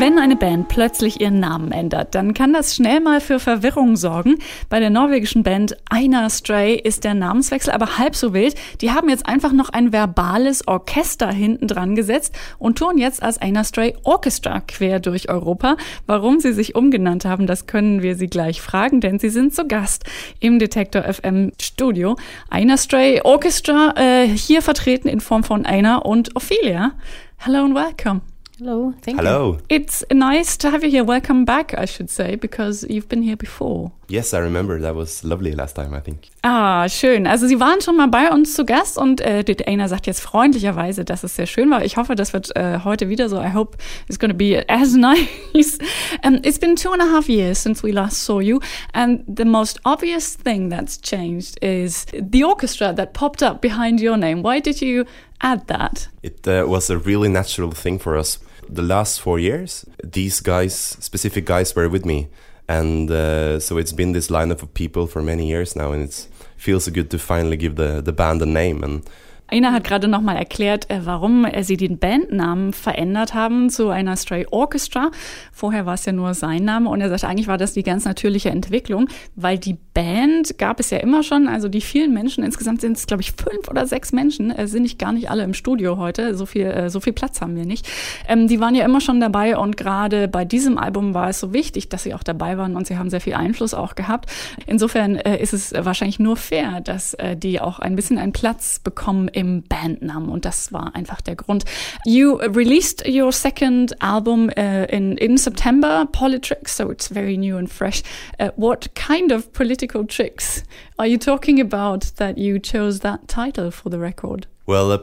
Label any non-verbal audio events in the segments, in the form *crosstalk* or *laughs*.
Wenn eine Band plötzlich ihren Namen ändert, dann kann das schnell mal für Verwirrung sorgen. Bei der norwegischen Band Einar Stray ist der Namenswechsel aber halb so wild. Die haben jetzt einfach noch ein verbales Orchester hinten dran gesetzt und tun jetzt als Einar Stray Orchestra quer durch Europa. Warum sie sich umgenannt haben, das können wir sie gleich fragen, denn sie sind zu Gast im Detektor FM Studio. Einar Stray Orchestra äh, hier vertreten in Form von Einar und Ophelia. Hello and welcome. Hello, thank Hello. you. It's nice to have you here. Welcome back, I should say, because you've been here before. Yes, I remember. That was lovely last time, I think. Ah, schön. Also Sie waren schon mal bei uns zu Gast und äh, Dana sagt jetzt freundlicherweise, dass es sehr schön war. Ich hoffe, das wird äh, heute wieder so. I hope it's going to be as *laughs* nice. um, it's been two and a half years since we last saw you, and the most obvious thing that's changed is the orchestra that popped up behind your name. Why did you add that? It uh, was a really natural thing for us. The last four years, these guys, specific guys, were with me. And uh, so it's been this lineup of people for many years now, and it feels good to finally give the, the band a name. And Ina hat gerade nochmal erklärt, äh, warum sie den Bandnamen verändert haben zu einer Stray Orchestra. Vorher war es ja nur sein Name und er sagt, eigentlich war das die ganz natürliche Entwicklung, weil die Band gab es ja immer schon, also die vielen Menschen, insgesamt sind es glaube ich fünf oder sechs Menschen, äh, sind nicht gar nicht alle im Studio heute, so viel, äh, so viel Platz haben wir nicht. Ähm, die waren ja immer schon dabei und gerade bei diesem Album war es so wichtig, dass sie auch dabei waren und sie haben sehr viel Einfluss auch gehabt. Insofern ist es wahrscheinlich nur fair, dass die auch ein bisschen einen Platz bekommen im Bandnamen und das war einfach der Grund. You released your second album uh, in in September, Politricks, so it's very new and fresh. Uh, what kind of political tricks are you talking about that you chose that title for the record? well, uh,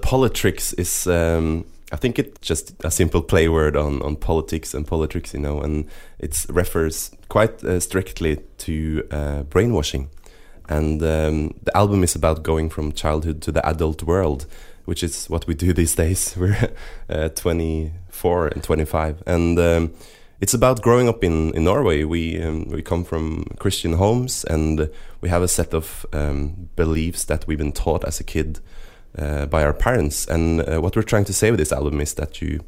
is, um, I think it's just a simple play word on, on politics and politics, you know, and it refers quite uh, strictly to uh, brainwashing. And um, the album is about going from childhood to the adult world, which is what we do *laughs* these days. *laughs* We're uh, 24 and 25. And um, it's about growing up in, in Norway. We, um, we come from Christian homes and we have a set of um, beliefs that we've been taught as a kid uh, by our parents. And uh, what we're trying to say with this album is that you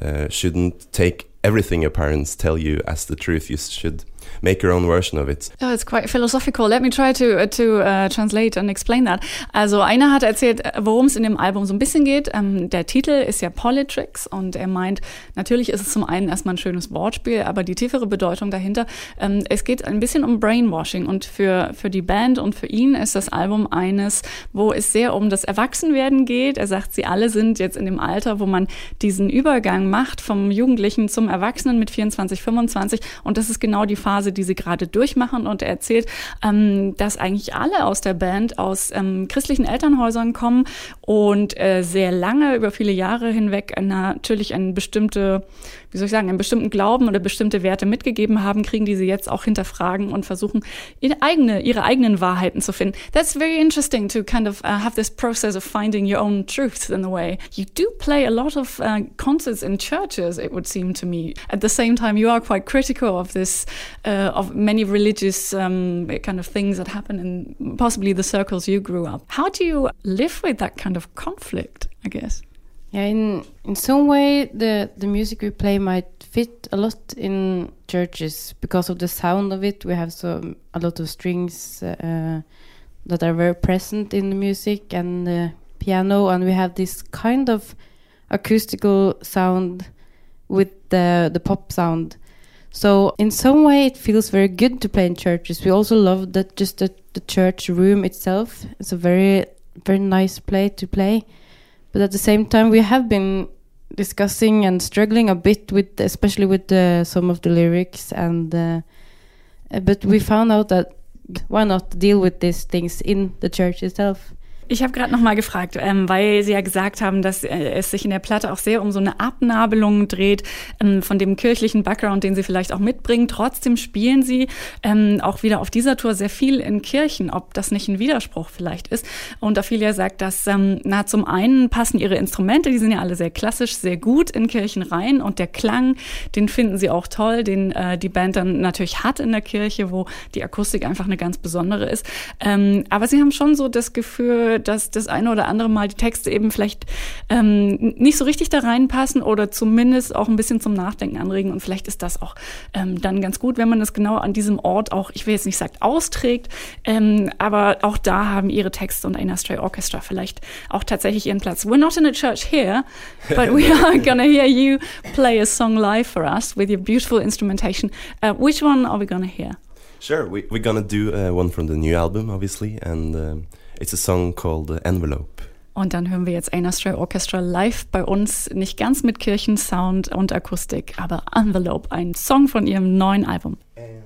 uh, shouldn't take everything your parents tell you as the truth. You should make your own version of it. Oh, it's quite philosophical. Let me try to, uh, to uh, translate and explain that. Also einer hat erzählt, worum es in dem Album so ein bisschen geht. Ähm, der Titel ist ja Politricks und er meint, natürlich ist es zum einen erstmal ein schönes Wortspiel, aber die tiefere Bedeutung dahinter, ähm, es geht ein bisschen um Brainwashing und für, für die Band und für ihn ist das Album eines, wo es sehr um das Erwachsenwerden geht. Er sagt, sie alle sind jetzt in dem Alter, wo man diesen Übergang macht vom Jugendlichen zum Erwachsenen mit 24, 25 und das ist genau die Phase, die sie gerade durchmachen. Und er erzählt, ähm, dass eigentlich alle aus der Band aus ähm, christlichen Elternhäusern kommen und äh, sehr lange, über viele Jahre hinweg, natürlich eine bestimmte, wie soll ich sagen, einen bestimmten Glauben oder bestimmte Werte mitgegeben haben, kriegen die sie jetzt auch hinterfragen und versuchen, ihre, eigene, ihre eigenen Wahrheiten zu finden. That's very interesting to kind of uh, have this process of finding your own truths in a way. You do play a lot of uh, concerts in churches, it would seem to me. At the same time, you are quite critical of this uh, of many religious um, kind of things that happen in possibly the circles you grew up. How do you live with that kind of conflict? I guess. Yeah, in in some way, the the music we play might fit a lot in churches because of the sound of it. We have some a lot of strings uh, that are very present in the music and the piano, and we have this kind of acoustical sound with the the pop sound. So in some way, it feels very good to play in churches. We also love that just the, the church room itself. It's a very very nice place to play, but at the same time, we have been discussing and struggling a bit with, especially with the, some of the lyrics, and uh, but we found out that why not deal with these things in the church itself. Ich habe gerade noch mal gefragt, ähm, weil Sie ja gesagt haben, dass äh, es sich in der Platte auch sehr um so eine Abnabelung dreht ähm, von dem kirchlichen Background, den Sie vielleicht auch mitbringen. Trotzdem spielen Sie ähm, auch wieder auf dieser Tour sehr viel in Kirchen, ob das nicht ein Widerspruch vielleicht ist. Und Ophelia sagt, dass ähm, na zum einen passen Ihre Instrumente, die sind ja alle sehr klassisch, sehr gut in Kirchen rein und der Klang, den finden Sie auch toll, den äh, die Band dann natürlich hat in der Kirche, wo die Akustik einfach eine ganz besondere ist. Ähm, aber Sie haben schon so das Gefühl dafür, dass das eine oder andere Mal die Texte eben vielleicht ähm, nicht so richtig da reinpassen oder zumindest auch ein bisschen zum Nachdenken anregen. Und vielleicht ist das auch ähm, dann ganz gut, wenn man das genau an diesem Ort auch, ich will jetzt nicht sagen, austrägt, ähm, aber auch da haben ihre Texte und Aina Stray Orchestra vielleicht auch tatsächlich ihren Platz. We're not in a church here, but we *laughs* are gonna hear you play a song live for us with your beautiful instrumentation. Uh, which one are we gonna hear? Sure, we, we're gonna do uh, one from the new album, obviously, and um, it's a song called uh, Envelope. Und dann hören wir jetzt Aina Stray Orchestra live bei uns, nicht ganz mit Kirchensound und Akustik, aber Envelope, ein Song von ihrem neuen Album. Ein,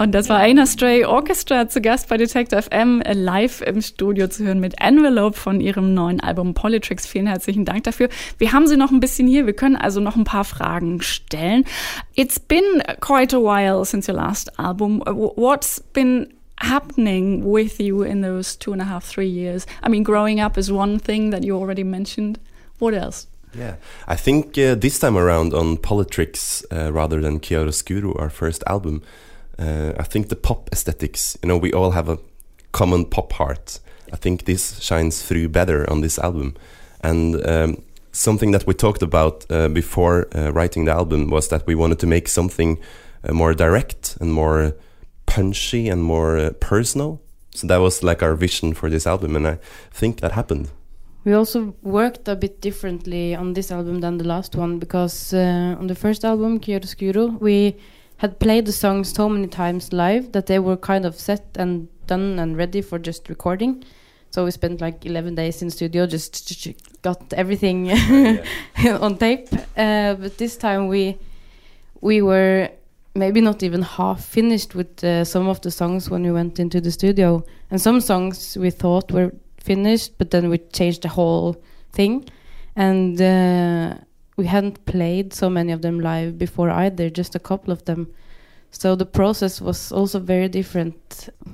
Und das war Aina Stray Orchestra zu Gast bei Detector FM äh, live im Studio zu hören mit Envelope von ihrem neuen Album Politrix. Vielen herzlichen Dank dafür. Wir haben sie noch ein bisschen hier. Wir können also noch ein paar Fragen stellen. It's been quite a while since your last album. What's been happening with you in those two and a half, three years? I mean, growing up is one thing that you already mentioned. What else? Yeah, I think uh, this time around on Politrix uh, rather than Chiaroscuro, our first album, uh, I think the pop aesthetics, you know, we all have a common pop heart. I think this shines through better on this album. And um, something that we talked about uh, before uh, writing the album was that we wanted to make something uh, more direct and more punchy and more uh, personal. So that was like our vision for this album, and I think that happened. we also worked a bit differently on this album than the last one because uh, on the first album, Chiaroscuro, we had played the songs so many times live that they were kind of set and done and ready for just recording. So we spent like 11 days in studio, just got everything *laughs* *laughs* on tape. Uh, but this time we we were maybe not even half finished with uh, some of the songs when we went into the studio, and some songs we thought were finished, but then we changed the whole thing, and uh, we hadn't played so many of them live before either, just a couple of them. So the process was also very different.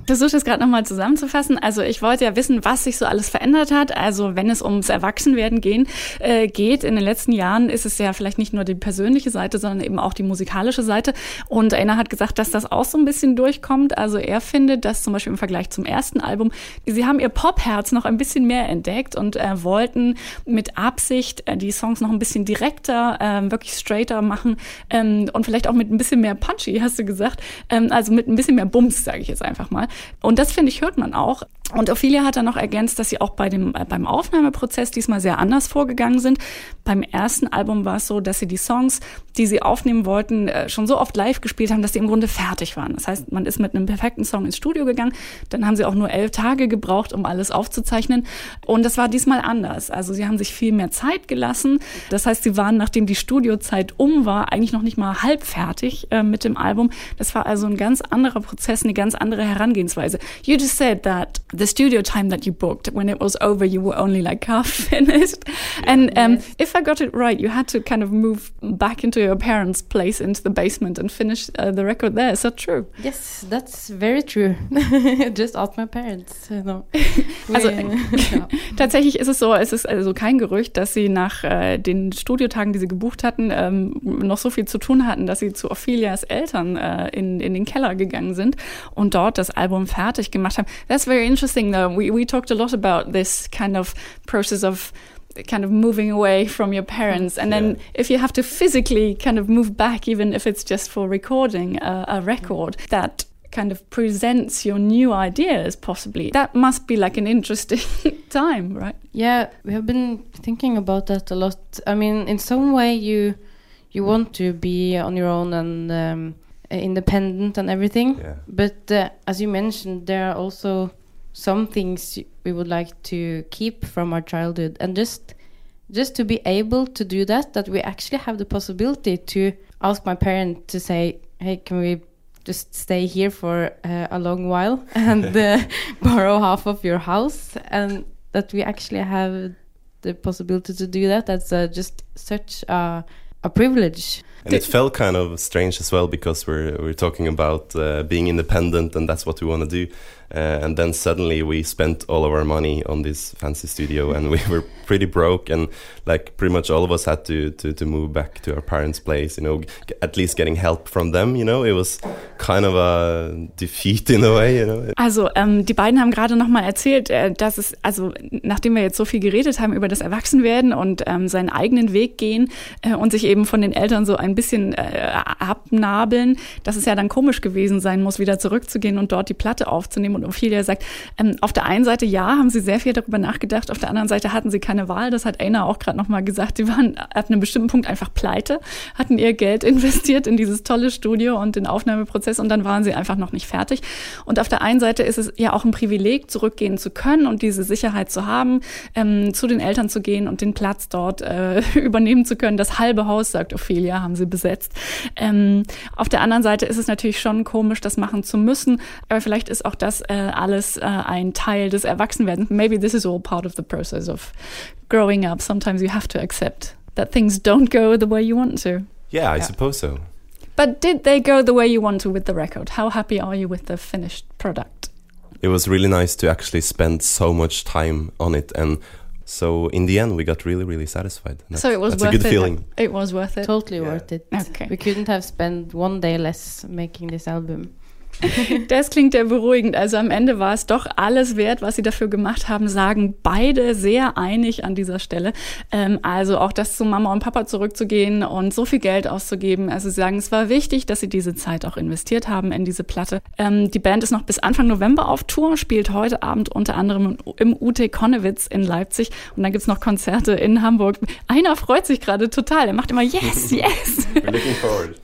Versuche das gerade nochmal zusammenzufassen. Also ich wollte ja wissen, was sich so alles verändert hat. Also wenn es ums Erwachsenwerden gehen, äh, geht, in den letzten Jahren ist es ja vielleicht nicht nur die persönliche Seite, sondern eben auch die musikalische Seite. Und Einer hat gesagt, dass das auch so ein bisschen durchkommt. Also er findet, dass zum Beispiel im Vergleich zum ersten Album, sie haben ihr Popherz noch ein bisschen mehr entdeckt und äh, wollten mit Absicht äh, die Songs noch ein bisschen direkter, äh, wirklich straighter machen ähm, und vielleicht auch mit ein bisschen mehr punchy, hast du gesagt. Ähm, also mit ein bisschen mehr Bums, sage ich jetzt einfach mal. Und das finde ich, hört man auch. Und Ophelia hat dann noch ergänzt, dass sie auch bei dem, äh, beim Aufnahmeprozess diesmal sehr anders vorgegangen sind. Beim ersten Album war es so, dass sie die Songs, die sie aufnehmen wollten, äh, schon so oft live gespielt haben, dass sie im Grunde fertig waren. Das heißt, man ist mit einem perfekten Song ins Studio gegangen. Dann haben sie auch nur elf Tage gebraucht, um alles aufzuzeichnen. Und das war diesmal anders. Also sie haben sich viel mehr Zeit gelassen. Das heißt, sie waren, nachdem die Studiozeit um war, eigentlich noch nicht mal halb fertig äh, mit dem Album. Das war also ein ganz anderer Prozess, eine ganz andere Herangehensweise. You just said that the studio time that you booked when it was over you were only like half *laughs* finished and um, if i got it right you had to kind of move back into your parents place into the basement and finish uh, the record there is that true yes that's very true *laughs* just ask my parents know. *laughs* also ja. tatsächlich ist es so es ist also kein gerücht dass sie nach äh, den studiotagen die sie gebucht hatten ähm, noch so viel zu tun hatten dass sie zu Ophelias Eltern äh, in, in den Keller gegangen sind und dort das Album fertig gemacht haben that's very interesting interesting though. We we talked a lot about this kind of process of kind of moving away from your parents and then yeah. if you have to physically kind of move back even if it's just for recording a, a record that kind of presents your new ideas possibly that must be like an interesting *laughs* time right yeah we have been thinking about that a lot i mean in some way you you want to be on your own and um, independent and everything. Yeah. but uh, as you mentioned there are also some things we would like to keep from our childhood. And just just to be able to do that that we actually have the possibility to ask my parent to say hey can we just stay here for uh, a long while *laughs* and *laughs* uh, borrow half of your house? And that we actually have the possibility to do that. That's uh, just such a, a privilege. And it felt kind of strange as well because we're we're talking about uh, being independent and that's what we want to do uh, and then suddenly we spent all of our money on this fancy studio and we were pretty broke and like pretty much all of us had to to, to move back to our parents place you know at least getting help from them you know? It was kind of a defeat in a way you know? Also ähm, die beiden haben gerade noch mal erzählt äh, dass es also nachdem wir jetzt so viel geredet haben über das Erwachsenwerden und ähm, seinen eigenen Weg gehen äh, und sich eben von den Eltern so ein bisschen äh, abnabeln dass es ja dann komisch gewesen sein muss wieder zurückzugehen und dort die Platte aufzunehmen und Ophelia sagt, ähm, auf der einen Seite ja, haben sie sehr viel darüber nachgedacht, auf der anderen Seite hatten sie keine Wahl. Das hat Aina auch gerade nochmal gesagt. Sie waren ab einem bestimmten Punkt einfach pleite, hatten ihr Geld *laughs* investiert in dieses tolle Studio und den Aufnahmeprozess und dann waren sie einfach noch nicht fertig. Und auf der einen Seite ist es ja auch ein Privileg, zurückgehen zu können und diese Sicherheit zu haben, ähm, zu den Eltern zu gehen und den Platz dort äh, *laughs* übernehmen zu können. Das halbe Haus, sagt Ophelia, haben sie besetzt. Ähm, auf der anderen Seite ist es natürlich schon komisch, das machen zu müssen. Aber vielleicht ist auch das äh, alles äh, ein Teil des Erwachsenwerdens. Maybe this is all part of the process of growing up. Sometimes you have to accept that things don't go the way you want to. Yeah, I yeah. suppose so. But did they go the way you want to with the record? How happy are you with the finished product? It was really nice to actually spend so much time on it and so in the end we got really really satisfied so it was that's worth a good it. feeling it was worth it totally yeah. worth it okay we couldn't have spent one day less making this album *laughs* Das klingt ja beruhigend. Also am Ende war es doch alles wert, was sie dafür gemacht haben, sagen beide sehr einig an dieser Stelle. Ähm, also auch das zu Mama und Papa zurückzugehen und so viel Geld auszugeben. Also sie sagen, es war wichtig, dass sie diese Zeit auch investiert haben in diese Platte. Ähm, die Band ist noch bis Anfang November auf Tour, spielt heute Abend unter anderem im UT Konnewitz in Leipzig und dann gibt's noch Konzerte in Hamburg. Einer freut sich gerade total. Er macht immer Yes, *laughs* yes.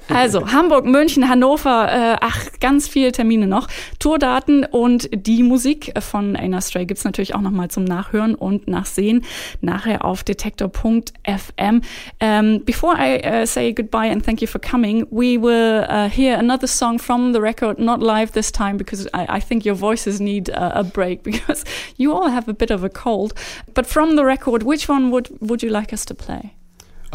also Hamburg, München, Hannover, äh, ach, ganz viele Termine noch. Tourdaten und die Musik von Aina Stray gibt's natürlich auch nochmal zum Nachhören und Nachsehen nachher auf detektor.fm. Um, before I uh, say goodbye and thank you for coming, we will uh, hear another song from the record, not live this time because I, I think your voices need a, a break *laughs* because you all have a bit of a cold. But from the record, which one would, would you like us to play?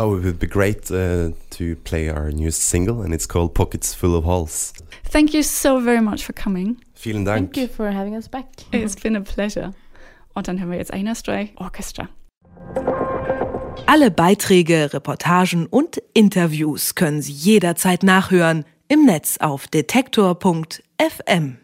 Oh, it would be great uh, to play our newest single, and it's called Pockets Full of Holes. Thank you so very much for coming. Vielen Dank. Thank you for having us back. It's been a pleasure. Und dann hören wir jetzt Aina Stray Orchestra. Alle Beiträge, Reportagen und Interviews können Sie jederzeit nachhören im Netz auf detektor.fm.